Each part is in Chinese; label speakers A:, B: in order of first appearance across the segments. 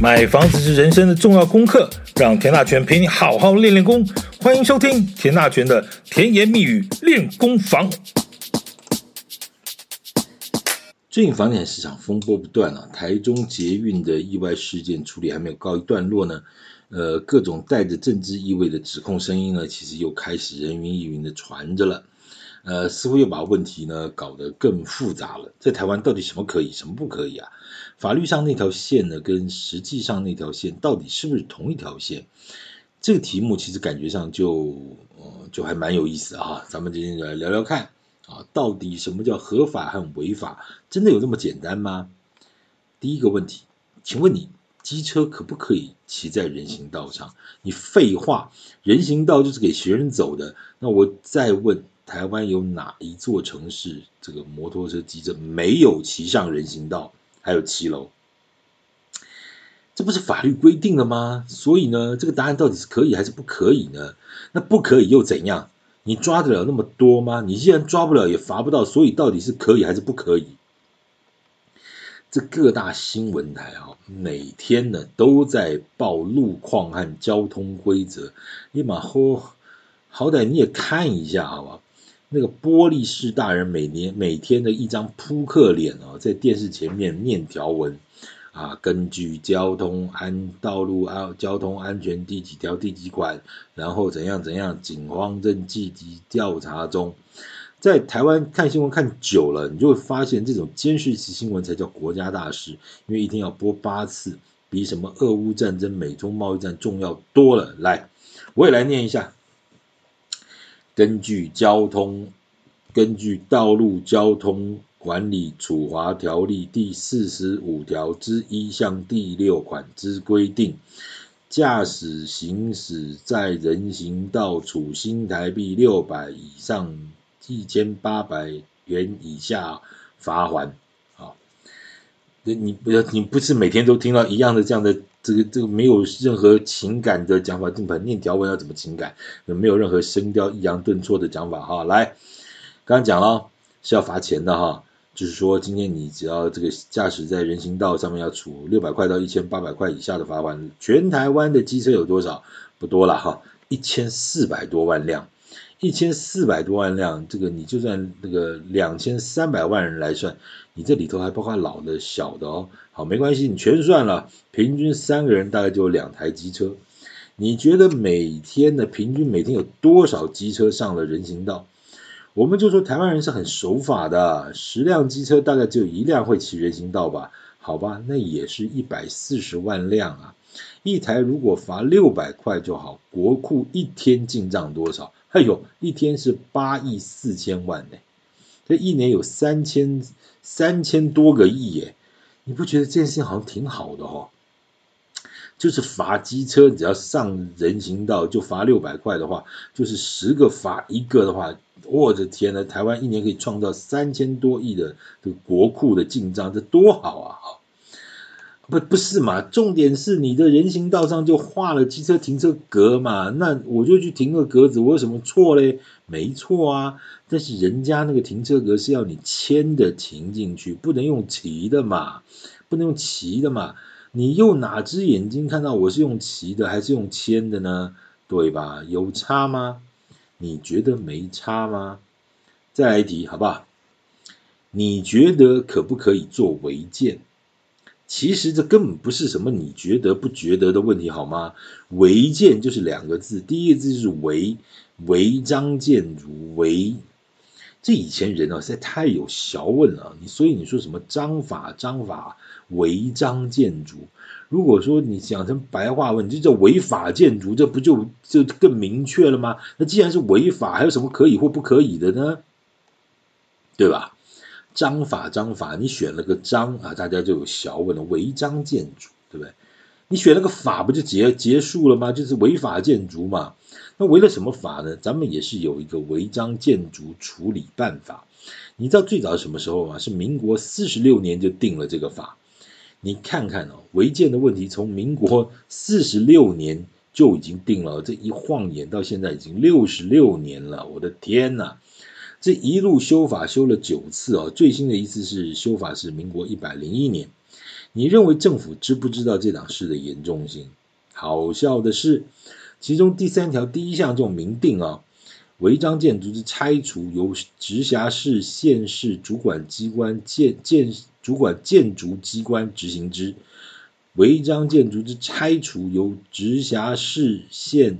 A: 买房子是人生的重要功课，让田大全陪你好好练练功。欢迎收听田大全的甜言蜜语练功房。
B: 最近房地产市场风波不断啊，台中捷运的意外事件处理还没有告一段落呢，呃，各种带着政治意味的指控声音呢，其实又开始人云亦云的传着了，呃，似乎又把问题呢搞得更复杂了。在台湾到底什么可以，什么不可以啊？法律上那条线呢，跟实际上那条线到底是不是同一条线？这个题目其实感觉上就呃就还蛮有意思啊。咱们今天就来聊聊看啊，到底什么叫合法和违法？真的有这么简单吗？第一个问题，请问你机车可不可以骑在人行道上？你废话，人行道就是给行人走的。那我再问，台湾有哪一座城市这个摩托车、机车没有骑上人行道？还有七楼，这不是法律规定了吗？所以呢，这个答案到底是可以还是不可以呢？那不可以又怎样？你抓得了那么多吗？你既然抓不了，也罚不到，所以到底是可以还是不可以？这各大新闻台啊，每天呢都在报路况和交通规则，你马后好歹你也看一下，好不好？那个玻璃市大人每年每天的一张扑克脸哦，在电视前面念条文啊，根据交通安道路安交通安全第几条第几款，然后怎样怎样，警方正积极调查中。在台湾看新闻看久了，你就会发现这种监视器新闻才叫国家大事，因为一天要播八次，比什么俄乌战争、美中贸易战重要多了。来，我也来念一下。根据交通，根据道路交通管理处罚条例第四十五条之一项第六款之规定，驾驶行驶在人行道处新台币六百以上一千八百元以下罚锾。好，你不要，你不是每天都听到一样的这样的。这个这个没有任何情感的讲法，这本念条文要怎么情感？没有任何声调抑扬顿挫的讲法哈。来，刚刚讲了是要罚钱的哈，就是说今天你只要这个驾驶在人行道上面要处六百块到一千八百块以下的罚款。全台湾的机车有多少？不多了哈，一千四百多万辆，一千四百多万辆，这个你就算那个两千三百万人来算。你这里头还包括老的、小的哦。好，没关系，你全算了，平均三个人大概就有两台机车。你觉得每天的平均每天有多少机车上了人行道？我们就说台湾人是很守法的，十辆机车大概只有一辆会骑人行道吧？好吧，那也是一百四十万辆啊。一台如果罚六百块就好，国库一天进账多少？哎呦，一天是八亿四千万呢。这一年有三千三千多个亿耶，你不觉得这件事情好像挺好的哦？就是罚机车，只要上人行道就罚六百块的话，就是十个罚一个的话，我的天呐，台湾一年可以创造三千多亿的这个国库的进账，这多好啊！不不是嘛？重点是你的人行道上就画了机车停车格嘛，那我就去停个格子，我有什么错嘞？没错啊，但是人家那个停车格是要你牵的停进去，不能用骑的嘛，不能用骑的嘛。你用哪只眼睛看到我是用骑的还是用牵的呢？对吧？有差吗？你觉得没差吗？再来一题好不好？你觉得可不可以做违建？其实这根本不是什么你觉得不觉得的问题，好吗？违建就是两个字，第一个字就是违，违章建筑，违。这以前人啊实在太有学问了，你所以你说什么章法章法违章建筑，如果说你讲成白话文，就叫违法建筑，这不就就更明确了吗？那既然是违法，还有什么可以或不可以的呢？对吧？章法章法，你选了个章啊，大家就有学问了。违章建筑，对不对？你选了个法，不就结结束了吗？就是违法建筑嘛。那违了什么法呢？咱们也是有一个违章建筑处理办法。你知道最早什么时候吗？是民国四十六年就定了这个法。你看看哦，违建的问题从民国四十六年就已经定了，这一晃眼到现在已经六十六年了。我的天呐！这一路修法修了九次哦，最新的一次是修法是民国一百零一年。你认为政府知不知道这档事的严重性？好笑的是，其中第三条第一项这种明定啊，违章建筑之拆除由直辖市、县市主管机关建建主管建筑机关执行之。违章建筑之拆除由直辖市、县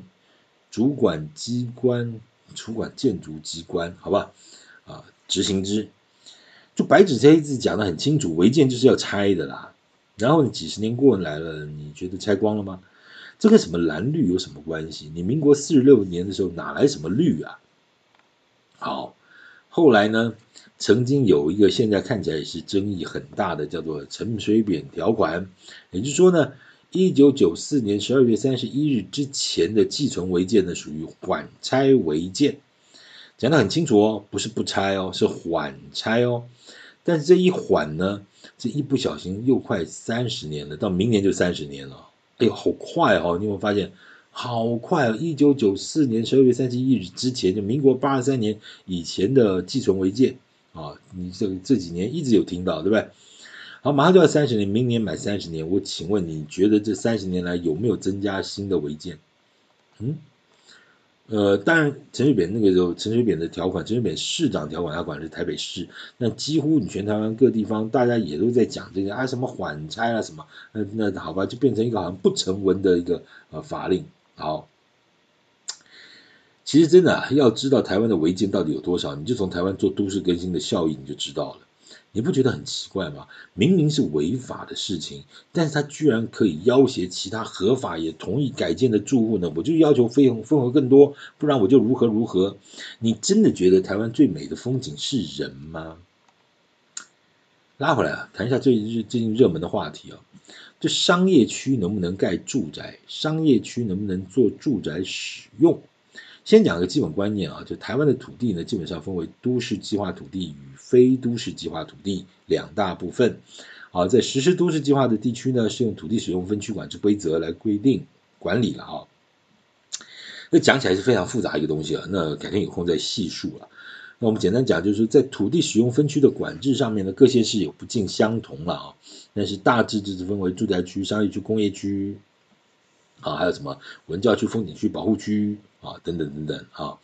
B: 主管机关主管建筑机关，好吧？啊，执行之。就白纸黑字讲得很清楚，违建就是要拆的啦。然后你几十年过来了，你觉得拆光了吗？这跟什么蓝绿有什么关系？你民国四十六年的时候哪来什么绿啊？好，后来呢，曾经有一个现在看起来也是争议很大的，叫做陈水扁条款，也就是说呢，一九九四年十二月三十一日之前的寄存违建呢，属于缓拆违建，讲得很清楚哦，不是不拆哦，是缓拆哦。但是这一缓呢，这一不小心又快三十年了，到明年就三十年了。哎呦，好快哦！你有没有发现，好快哦！一九九四年十二月三十一日之前，就民国八十三年以前的寄存违建啊，你这这几年一直有听到，对不对？好，马上就要三十年，明年满三十年，我请问你觉得这三十年来有没有增加新的违建？嗯？呃，当然，陈水扁那个时候，陈水扁的条款，陈水扁市长条款，他管的是台北市。那几乎你全台湾各地方，大家也都在讲这个啊，什么缓拆啊，什么，那那好吧，就变成一个好像不成文的一个呃法令。好，其实真的，要知道台湾的违建到底有多少，你就从台湾做都市更新的效益，你就知道了。你不觉得很奇怪吗？明明是违法的事情，但是他居然可以要挟其他合法也同意改建的住户呢？我就要求费用分回更多，不然我就如何如何。你真的觉得台湾最美的风景是人吗？拉回来啊，谈一下最近最近热门的话题啊，这商业区能不能盖住宅？商业区能不能做住宅使用？先讲个基本观念啊，就台湾的土地呢，基本上分为都市计划土地与非都市计划土地两大部分。好，在实施都市计划的地区呢，是用土地使用分区管制规则来规定管理了啊。那讲起来是非常复杂一个东西啊，那改天有空再细述了。那我们简单讲，就是在土地使用分区的管制上面呢，各县市有不尽相同了啊，但是大致就是分为住宅区、商业区、工业区。啊，还有什么文教区、风景区、保护区啊，等等等等啊。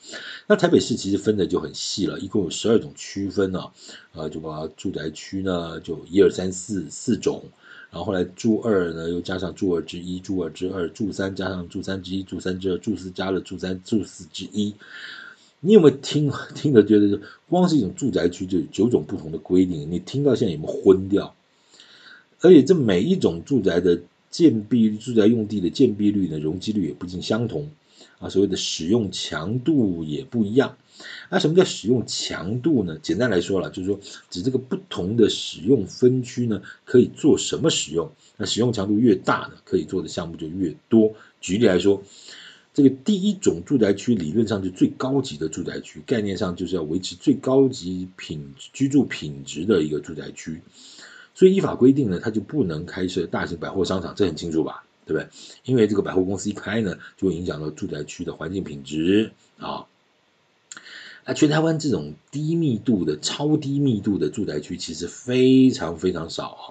B: 那台北市其实分的就很细了，一共有十二种区分啊，啊，就把住宅区呢就一二三四四种，然后后来住二呢又加上住二之一、住二之二，住三加上住三之一、住三之二，住四加了住三、住四之一。你有没有听听着觉得，光是一种住宅区就有九种不同的规定？你听到现在有没有昏掉？而且这每一种住宅的。建蔽住宅用地的建蔽率呢，容积率也不尽相同啊，所谓的使用强度也不一样。那什么叫使用强度呢？简单来说了，就是说指这个不同的使用分区呢，可以做什么使用？那使用强度越大呢，可以做的项目就越多。举例来说，这个第一种住宅区理论上就最高级的住宅区，概念上就是要维持最高级品居住品质的一个住宅区。所以依法规定呢，它就不能开设大型百货商场，这很清楚吧？对不对？因为这个百货公司一开呢，就会影响到住宅区的环境品质啊。那全台湾这种低密度的、超低密度的住宅区，其实非常非常少啊。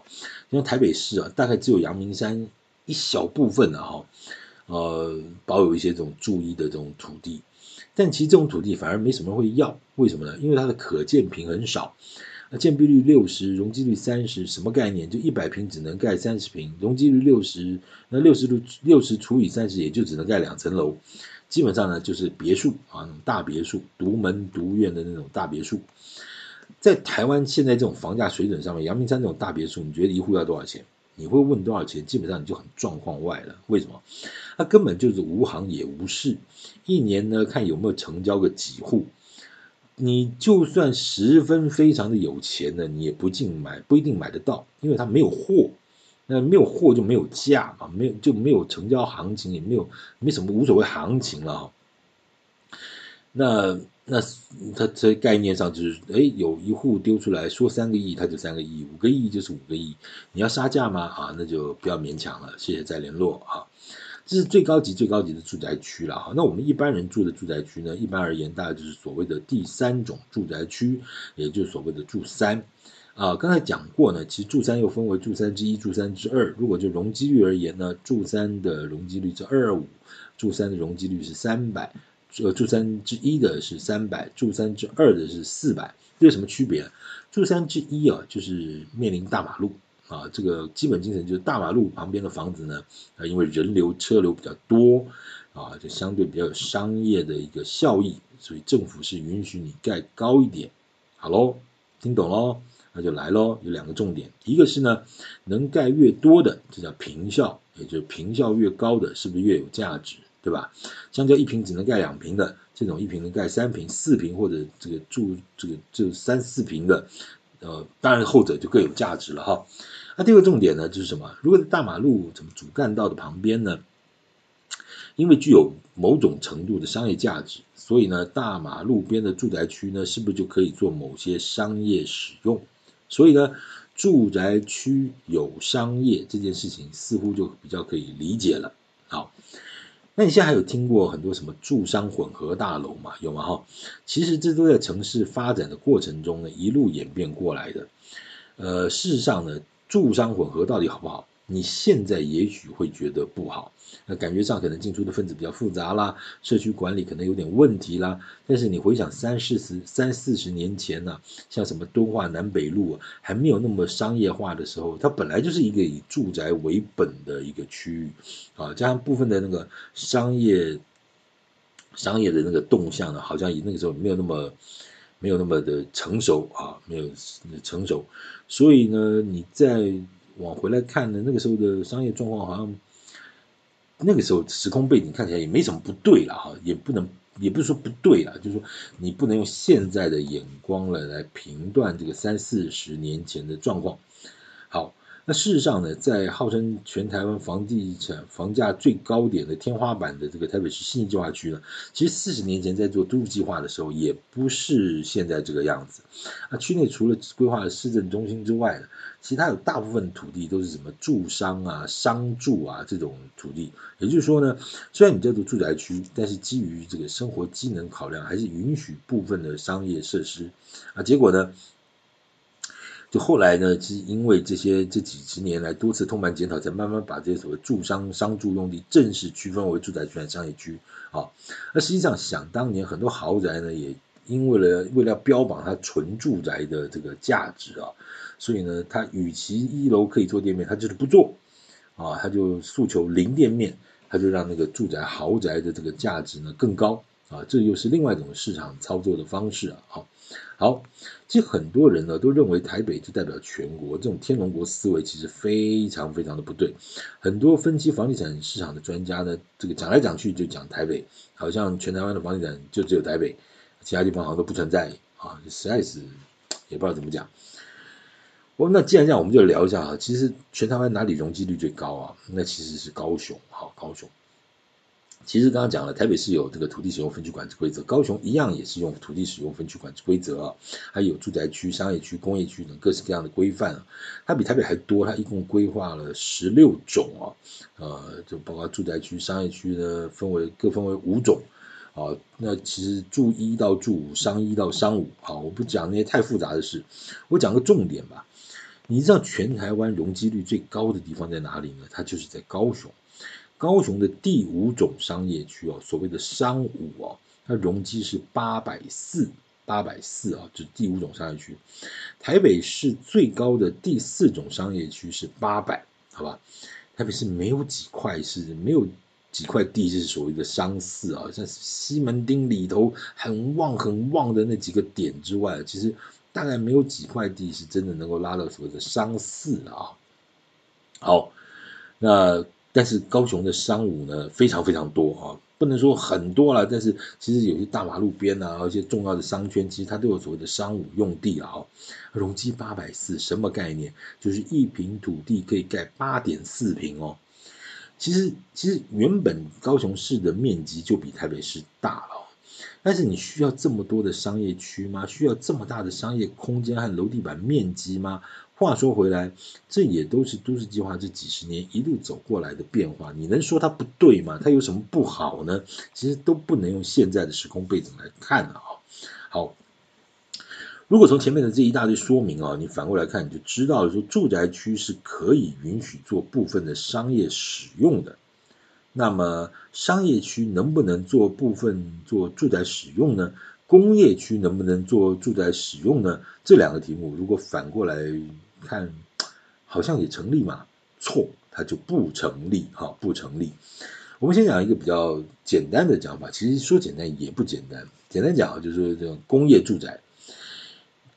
B: 因为台北市啊，大概只有阳明山一小部分的哈，呃，保有一些这种住意的这种土地，但其实这种土地反而没什么会要，为什么呢？因为它的可建坪很少。那建蔽率六十，容积率三十，什么概念？就一百平只能盖三十平，容积率六十，那六十度六十除以三十，也就只能盖两层楼。基本上呢，就是别墅啊，那种大别墅，独门独院的那种大别墅。在台湾现在这种房价水准上面，阳明山这种大别墅，你觉得一户要多少钱？你会问多少钱？基本上你就很状况外了。为什么？它根本就是无行也无市，一年呢看有没有成交个几户。你就算十分非常的有钱呢，你也不尽买，不一定买得到，因为它没有货，那没有货就没有价嘛，没有就没有成交行情，也没有没什么无所谓行情了。那那它这概念上就是，哎，有一户丢出来说三个亿，它就三个亿，五个亿就是五个亿，你要杀价吗？啊，那就不要勉强了，谢谢再联络啊。这是最高级最高级的住宅区了哈。那我们一般人住的住宅区呢，一般而言大概就是所谓的第三种住宅区，也就是所谓的住三。啊，刚才讲过呢，其实住三又分为住三之一、住三之二。如果就容积率而言呢，住三的容积率是二二五，住三的容积率是三百，呃，住三之一的是三百，住三之二的是四百。这有什么区别？住三之一啊，就是面临大马路啊，这个基本精神就是大马路旁边的房子呢，啊，因为人流车流比较多啊，就相对比较有商业的一个效益，所以政府是允许你盖高一点。好喽，听懂喽？那就来喽，有两个重点，一个是呢，能盖越多的，这叫坪效，也就是坪效越高的，是不是越有价值，对吧？相较一坪只能盖两坪的，这种一坪能盖三坪、四坪或者这个住这个就三四坪的，呃，当然后者就更有价值了哈。那第二个重点呢，就是什么？如果在大马路怎么主干道的旁边呢？因为具有某种程度的商业价值，所以呢，大马路边的住宅区呢，是不是就可以做某些商业使用？所以呢，住宅区有商业这件事情似乎就比较可以理解了。好，那你现在还有听过很多什么住商混合大楼吗？有吗？哈，其实这都在城市发展的过程中呢，一路演变过来的。呃，事实上呢，住商混合到底好不好？你现在也许会觉得不好，那感觉上可能进出的分子比较复杂啦，社区管理可能有点问题啦。但是你回想三四十、三四十年前呢、像什么敦化南北路啊，还没有那么商业化的时候，它本来就是一个以住宅为本的一个区域啊，加上部分的那个商业、商业的那个动向呢，好像以那个时候没有那么没有那么的成熟啊，没有成熟，所以呢，你在。往回来看呢，那个时候的商业状况好像，那个时候时空背景看起来也没什么不对了哈，也不能，也不是说不对了，就是说你不能用现在的眼光了来评断这个三四十年前的状况。好。那事实上呢，在号称全台湾房地产房价最高点的天花板的这个台北市信义计划区呢，其实四十年前在做都市计划的时候，也不是现在这个样子。那区内除了规划了市政中心之外呢，其他有大部分土地都是什么住商啊、商住啊这种土地。也就是说呢，虽然你叫做住宅区，但是基于这个生活机能考量，还是允许部分的商业设施。啊，结果呢？后来呢，是因为这些这几十年来多次通盘检讨，才慢慢把这些所谓住商商住用地正式区分为住宅区和商业区。啊，那实际上想当年很多豪宅呢，也因为了为了标榜它纯住宅的这个价值啊，所以呢，它与其一楼可以做店面，它就是不做啊，它就诉求零店面，它就让那个住宅豪宅的这个价值呢更高啊，这又是另外一种市场操作的方式啊，好。好，其实很多人呢都认为台北就代表全国，这种天龙国思维其实非常非常的不对。很多分析房地产市场的专家呢，这个讲来讲去就讲台北，好像全台湾的房地产就只有台北，其他地方好像都不存在啊，实在是也不知道怎么讲。我那既然这样，我们就聊一下啊，其实全台湾哪里容积率最高啊？那其实是高雄，好，高雄。其实刚刚讲了，台北市有这个土地使用分区管制规则，高雄一样也是用土地使用分区管制规则啊，还有住宅区、商业区、工业区等各式各样的规范啊，它比台北还多，它一共规划了十六种啊，呃，就包括住宅区、商业区呢，分为各分为五种啊，那其实住一到住五，商一到商五，好，我不讲那些太复杂的事，我讲个重点吧，你知道全台湾容积率最高的地方在哪里呢？它就是在高雄。高雄的第五种商业区哦，所谓的商五哦，它容积是八百四，八百四啊，就是第五种商业区。台北市最高的第四种商业区是八百，好吧？台北市没有几块是没有几块地是所谓的商四啊，像西门町里头很旺很旺的那几个点之外，其实大概没有几块地是真的能够拉到所谓的商四啊。好，那。但是高雄的商务呢，非常非常多啊，不能说很多了，但是其实有些大马路边啊，一些重要的商圈，其实它都有所谓的商务用地啊。容积八百四，什么概念？就是一坪土地可以盖八点四坪哦。其实其实原本高雄市的面积就比台北市大了，但是你需要这么多的商业区吗？需要这么大的商业空间和楼地板面积吗？话说回来，这也都是都市计划这几十年一路走过来的变化。你能说它不对吗？它有什么不好呢？其实都不能用现在的时空背景来看啊。好，如果从前面的这一大堆说明啊，你反过来看，你就知道了，说住宅区是可以允许做部分的商业使用的。那么商业区能不能做部分做住宅使用呢？工业区能不能做住宅使用呢？这两个题目如果反过来看，好像也成立嘛？错，它就不成立，哈，不成立。我们先讲一个比较简单的讲法，其实说简单也不简单。简单讲就是这种工业住宅。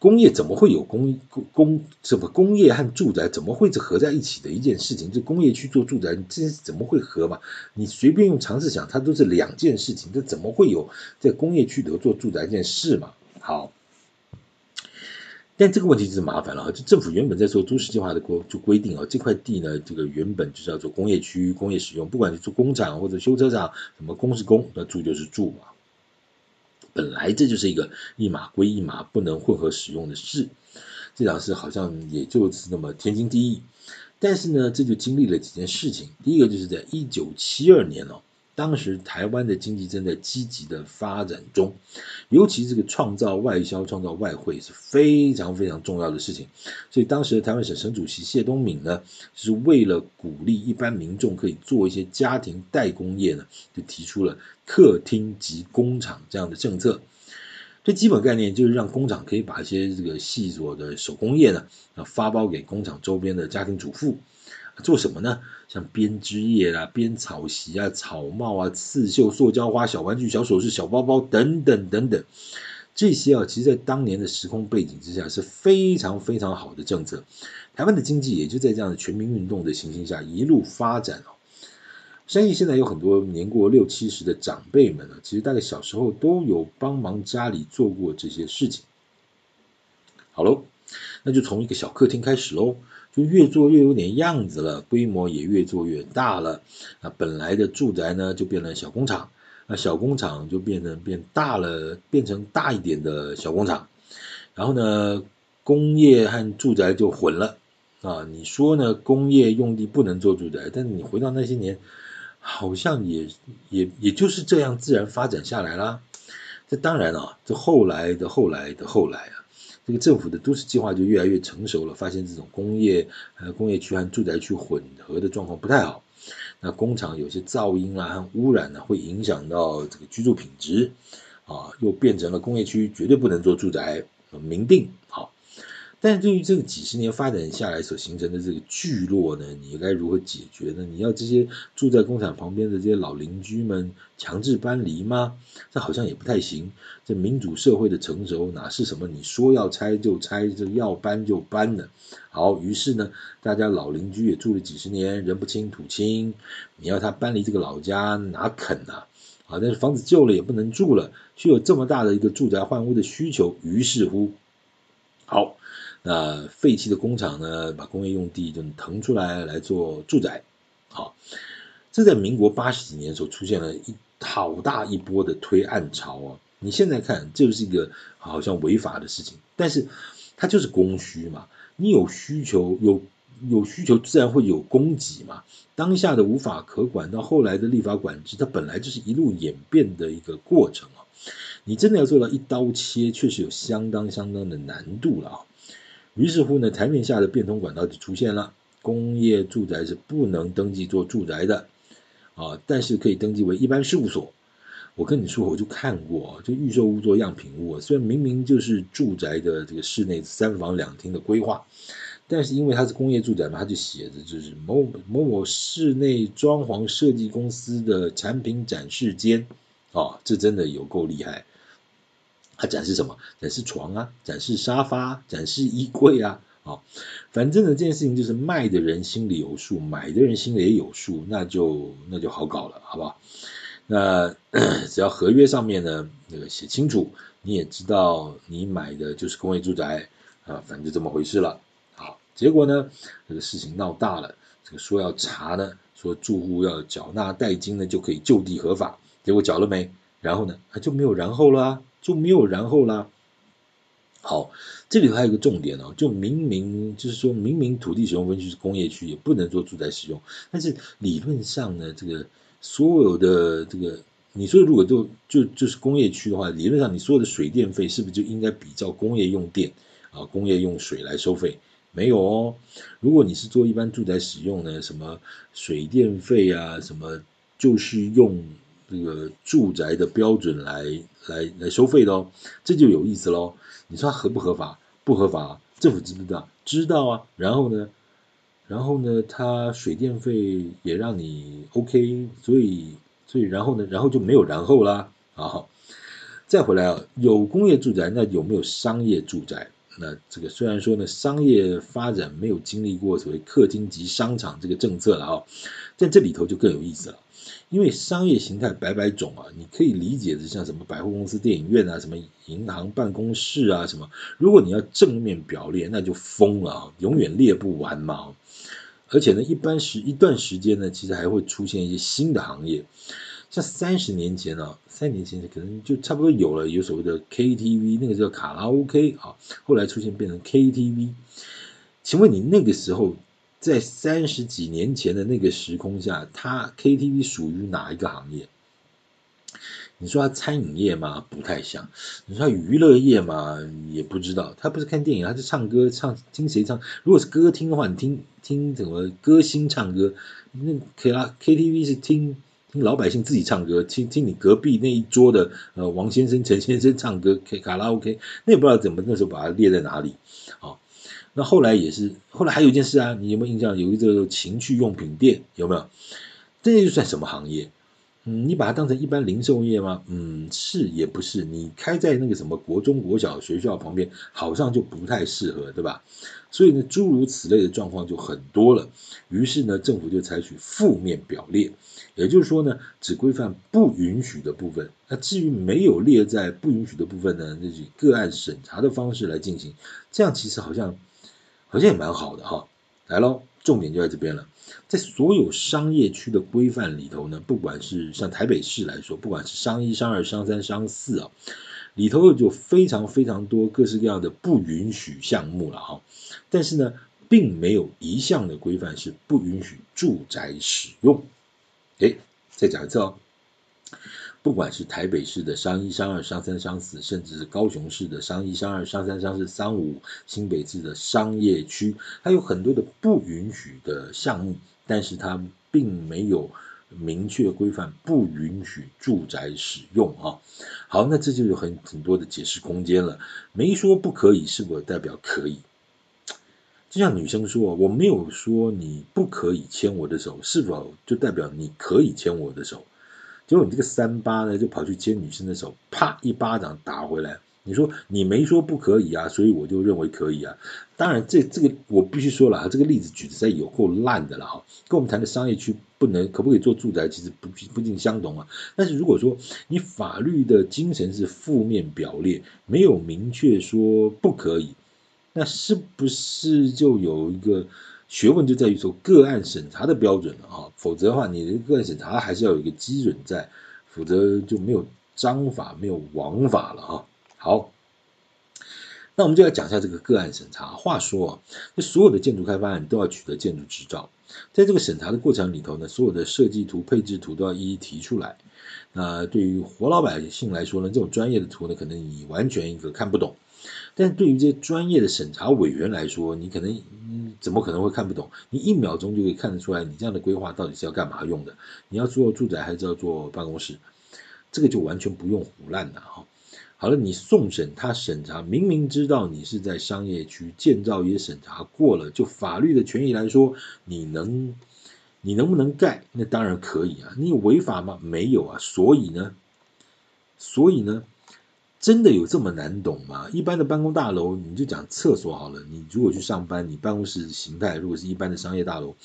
B: 工业怎么会有工工工什么工业和住宅怎么会是合在一起的一件事情？就工业区做住宅，这怎么会合嘛？你随便用常识想，它都是两件事情，这怎么会有在工业区里做住宅一件事嘛？好，但这个问题就是麻烦了啊，就政府原本在做都市计划的规就规定啊，这块地呢，这个原本就是要做工业区、工业使用，不管是做工厂或者修车厂，什么工是工，那住就是住嘛。本来这就是一个一码归一码，不能混合使用的事，这档事好像也就是那么天经地义。但是呢，这就经历了几件事情。第一个就是在一九七二年哦。当时台湾的经济正在积极的发展中，尤其这个创造外销、创造外汇是非常非常重要的事情。所以当时的台湾省省主席谢东闵呢，就是为了鼓励一般民众可以做一些家庭代工业呢，就提出了客厅及工厂这样的政策。这基本概念就是让工厂可以把一些这个细琐的手工业呢，啊发包给工厂周边的家庭主妇。做什么呢？像编织业啦、编草席啊、草帽啊、刺绣、塑胶花、小玩具、小首饰、小包包等等等等，这些啊，其实，在当年的时空背景之下，是非常非常好的政策。台湾的经济也就在这样的全民运动的情形下一路发展哦。相信现在有很多年过六七十的长辈们呢，其实大概小时候都有帮忙家里做过这些事情。好喽，那就从一个小客厅开始喽。就越做越有点样子了，规模也越做越大了。啊本来的住宅呢，就变成小工厂，那小工厂就变成变大了，变成大一点的小工厂。然后呢，工业和住宅就混了啊。你说呢？工业用地不能做住宅，但你回到那些年，好像也也也就是这样自然发展下来啦。这当然啊，这后来的后来的后来啊。这个政府的都市计划就越来越成熟了，发现这种工业呃工业区和住宅区混合的状况不太好，那工厂有些噪音啊和污染呢，会影响到这个居住品质啊，又变成了工业区绝对不能做住宅，明定好。但是对于这个几十年发展下来所形成的这个聚落呢，你该如何解决呢？你要这些住在工厂旁边的这些老邻居们强制搬离吗？这好像也不太行。这民主社会的成熟哪是什么你说要拆就拆，这要搬就搬的。好，于是呢，大家老邻居也住了几十年，人不亲土亲，你要他搬离这个老家哪肯呐？啊，但是房子旧了也不能住了，却有这么大的一个住宅换屋的需求，于是乎，好。那废弃的工厂呢，把工业用地就腾出来来做住宅，好，这在民国八十几年的时候出现了一好大一波的推案潮啊！你现在看，这就是一个好像违法的事情，但是它就是供需嘛，你有需求，有有需求，自然会有供给嘛。当下的无法可管，到后来的立法管制，它本来就是一路演变的一个过程啊！你真的要做到一刀切，确实有相当相当的难度了啊！于是乎呢，台面下的变通管道就出现了。工业住宅是不能登记做住宅的啊，但是可以登记为一般事务所。我跟你说，我就看过，就预售屋做样品屋，虽然明明就是住宅的这个室内三房两厅的规划，但是因为它是工业住宅嘛，它就写着就是某某某室内装潢设计公司的产品展示间啊，这真的有够厉害。它展示什么？展示床啊，展示沙发，展示衣柜啊，啊，反正呢，这件事情就是卖的人心里有数，买的人心里也有数，那就那就好搞了，好不好？那 只要合约上面呢，那个写清楚，你也知道你买的就是公寓住宅啊，反正就这么回事了。好，结果呢，这个事情闹大了，这个说要查呢，说住户要缴纳代金呢，就可以就地合法，结果缴了没？然后呢，就没有然后了啊。就没有然后啦。好，这里头还有一个重点哦，就明明就是说明明土地使用分区是工业区，也不能做住宅使用，但是理论上呢，这个所有的这个，你说如果就就就是工业区的话，理论上你所有的水电费是不是就应该比照工业用电啊、工业用水来收费？没有哦，如果你是做一般住宅使用呢，什么水电费啊，什么就是用这个住宅的标准来来来收费的哦，这就有意思喽。你说它合不合法？不合法，政府知不知道？知道啊。然后呢，然后呢，它水电费也让你 OK，所以所以然后呢，然后就没有然后啦。好，再回来啊，有工业住宅，那有没有商业住宅？那这个虽然说呢，商业发展没有经历过所谓客厅级商场这个政策了啊，在这里头就更有意思了，因为商业形态百百种啊，你可以理解的像什么百货公司、电影院啊，什么银行办公室啊，什么，如果你要正面表列，那就疯了啊，永远列不完嘛。而且呢，一般时一段时间呢，其实还会出现一些新的行业。像三十年前啊，三年前可能就差不多有了，有所谓的 KTV，那个叫卡拉 OK 啊，后来出现变成 KTV。请问你那个时候在三十几年前的那个时空下，它 KTV 属于哪一个行业？你说它餐饮业吗？不太像。你说它娱乐业吗？也不知道。它不是看电影，它是唱歌，唱听谁唱？如果是歌厅的话，你听听怎么歌星唱歌？那 K 拉 KTV 是听。听老百姓自己唱歌，听听你隔壁那一桌的呃王先生、陈先生唱歌，K 卡拉 OK，那也不知道怎么那时候把它列在哪里。好，那后来也是，后来还有一件事啊，你有没有印象？有一个情趣用品店，有没有？这就算什么行业？嗯，你把它当成一般零售业吗？嗯，是也不是。你开在那个什么国中、国小学校旁边，好像就不太适合，对吧？所以呢，诸如此类的状况就很多了。于是呢，政府就采取负面表列。也就是说呢，只规范不允许的部分。那至于没有列在不允许的部分呢，那就以个案审查的方式来进行。这样其实好像好像也蛮好的哈。来喽，重点就在这边了。在所有商业区的规范里头呢，不管是像台北市来说，不管是商一、商二、商三、商四啊，里头就非常非常多各式各样的不允许项目了哈。但是呢，并没有一项的规范是不允许住宅使用。哎，再讲一次哦，不管是台北市的商一、商二、商三、商四，甚至是高雄市的商一、商二、商三、商四、商五，新北市的商业区，它有很多的不允许的项目，但是它并没有明确规范不允许住宅使用啊。好，那这就有很很多的解释空间了。没说不可以，是否代表可以？就像女生说，我没有说你不可以牵我的手，是否就代表你可以牵我的手？结果你这个三八呢，就跑去牵女生的手，啪一巴掌打回来。你说你没说不可以啊，所以我就认为可以啊。当然这，这个我必须说了，这个例子举的在有够烂的了哈。跟我们谈的商业区不能可不可以做住宅，其实不不尽相同啊。但是如果说你法律的精神是负面表列，没有明确说不可以。那是不是就有一个学问，就在于说个案审查的标准了啊？否则的话，你的个案审查还是要有一个基准在，否则就没有章法，没有王法了啊。好，那我们就来讲一下这个个案审查。话说啊，那所有的建筑开发案都要取得建筑执照，在这个审查的过程里头呢，所有的设计图、配置图都要一一提出来。那对于活老百姓来说呢，这种专业的图呢，可能你完全一个看不懂。但对于这些专业的审查委员来说，你可能、怎么可能会看不懂？你一秒钟就可以看得出来，你这样的规划到底是要干嘛用的？你要做住宅还是要做办公室？这个就完全不用唬烂的哈。好了，你送审他审查，明明知道你是在商业区建造也审查过了，就法律的权益来说，你能你能不能盖？那当然可以啊。你有违法吗？没有啊。所以呢，所以呢？真的有这么难懂吗？一般的办公大楼，你就讲厕所好了。你如果去上班，你办公室形态如果是一般的商业大楼，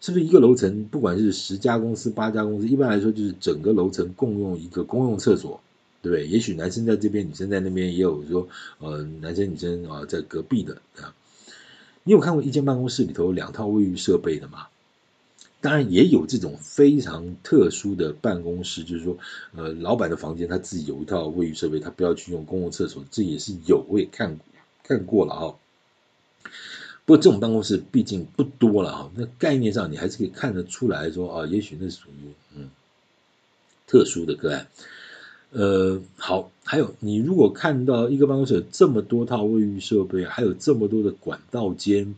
B: 是不是一个楼层，不管是十家公司、八家公司，一般来说就是整个楼层共用一个公用厕所，对不对？也许男生在这边，女生在那边，也有说呃男生女生啊在隔壁的啊。你有看过一间办公室里头有两套卫浴设备的吗？当然也有这种非常特殊的办公室，就是说，呃，老板的房间他自己有一套卫浴设备，他不要去用公共厕所，这也是有，我也看过。看过了哈。不过这种办公室毕竟不多了哈，那概念上你还是可以看得出来说啊，也许那是属于嗯特殊的个案。呃，好，还有你如果看到一个办公室有这么多套卫浴设备，还有这么多的管道间，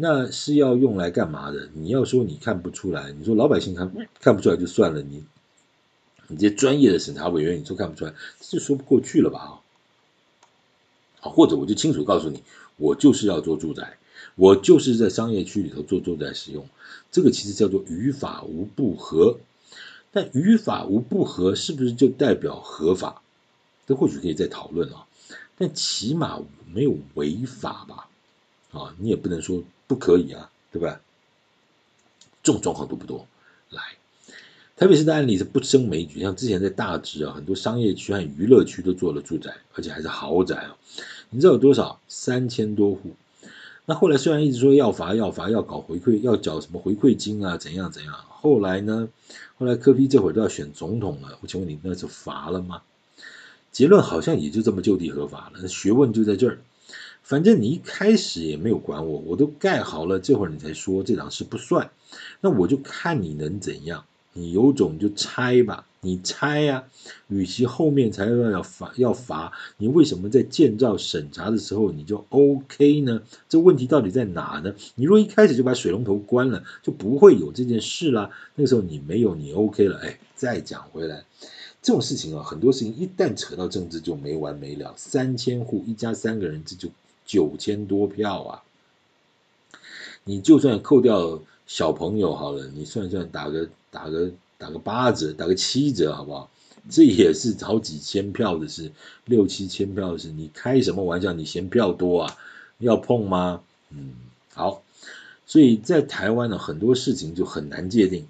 B: 那是要用来干嘛的？你要说你看不出来，你说老百姓看看不出来就算了，你你这些专业的审查委员你说看不出来，这就说不过去了吧？啊，或者我就清楚告诉你，我就是要做住宅，我就是在商业区里头做住宅使用，这个其实叫做于法无不合。但于法无不合，是不是就代表合法？这或许可以再讨论啊。但起码没有违法吧？啊，你也不能说不可以啊，对吧？这种状况多不多？来，台北市的案例是不胜枚举，像之前在大直啊，很多商业区和娱乐区都做了住宅，而且还是豪宅啊。你知道有多少？三千多户。那后来虽然一直说要罚要罚要搞回馈要缴什么回馈金啊怎样怎样，后来呢？后来柯 P 这会儿都要选总统了，我请问你那是罚了吗？结论好像也就这么就地合法了，学问就在这儿。反正你一开始也没有管我，我都盖好了，这会儿你才说这档事不算，那我就看你能怎样。你有种就拆吧，你拆呀、与其后面才要要罚要罚，你为什么在建造审查的时候你就 OK 呢？这问题到底在哪呢？你若一开始就把水龙头关了，就不会有这件事啦。那个时候你没有你 OK 了，哎，再讲回来，这种事情啊，很多事情一旦扯到政治就没完没了。三千户一家三个人，这就九千多票啊！你就算扣掉小朋友好了，你算算打个。打个打个八折，打个七折，好不好？这也是好几千票的事，六七千票的事，你开什么玩笑？你嫌票多啊？要碰吗？嗯，好。所以在台湾呢，很多事情就很难界定。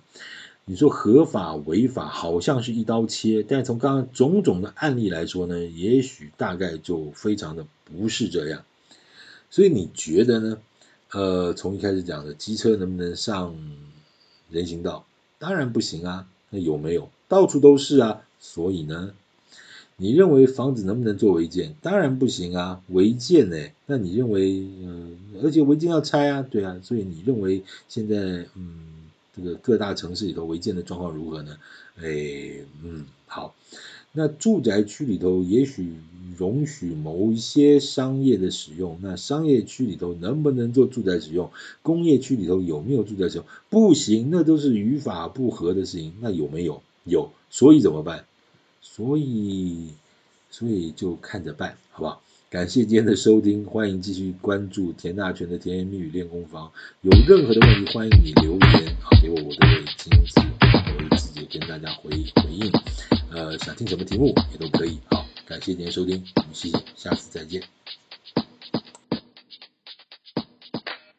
B: 你说合法违法，好像是一刀切，但从刚刚种种的案例来说呢，也许大概就非常的不是这样。所以你觉得呢？呃，从一开始讲的机车能不能上人行道？当然不行啊，那有没有？到处都是啊，所以呢，你认为房子能不能做违建？当然不行啊，违建呢？那你认为，嗯、而且违建要拆啊，对啊，所以你认为现在，嗯，这个各大城市里头违建的状况如何呢？哎，嗯，好。那住宅区里头也许容许某一些商业的使用，那商业区里头能不能做住宅使用？工业区里头有没有住宅使用？不行，那都是与法不合的事情。那有没有？有，所以怎么办？所以，所以就看着办，好不好？感谢今天的收听，欢迎继续关注田大权的甜言蜜语练功房。有任何的问题，欢迎你留言啊，给我，我都会亲自我会直接跟大家回回应。呃，想听什么题目也都可以。好，感谢您的收听，我们谢谢，下次再见。